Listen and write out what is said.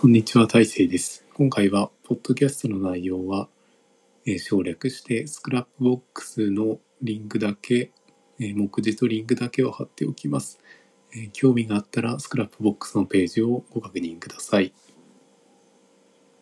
こんにちは、大成です。今回は、ポッドキャストの内容は、えー省略して、 Scrapbox のリンクだけ、えー目次とリンクだけを貼っておきます。えー興味があったら、 Scrapbox のページをご確認ください。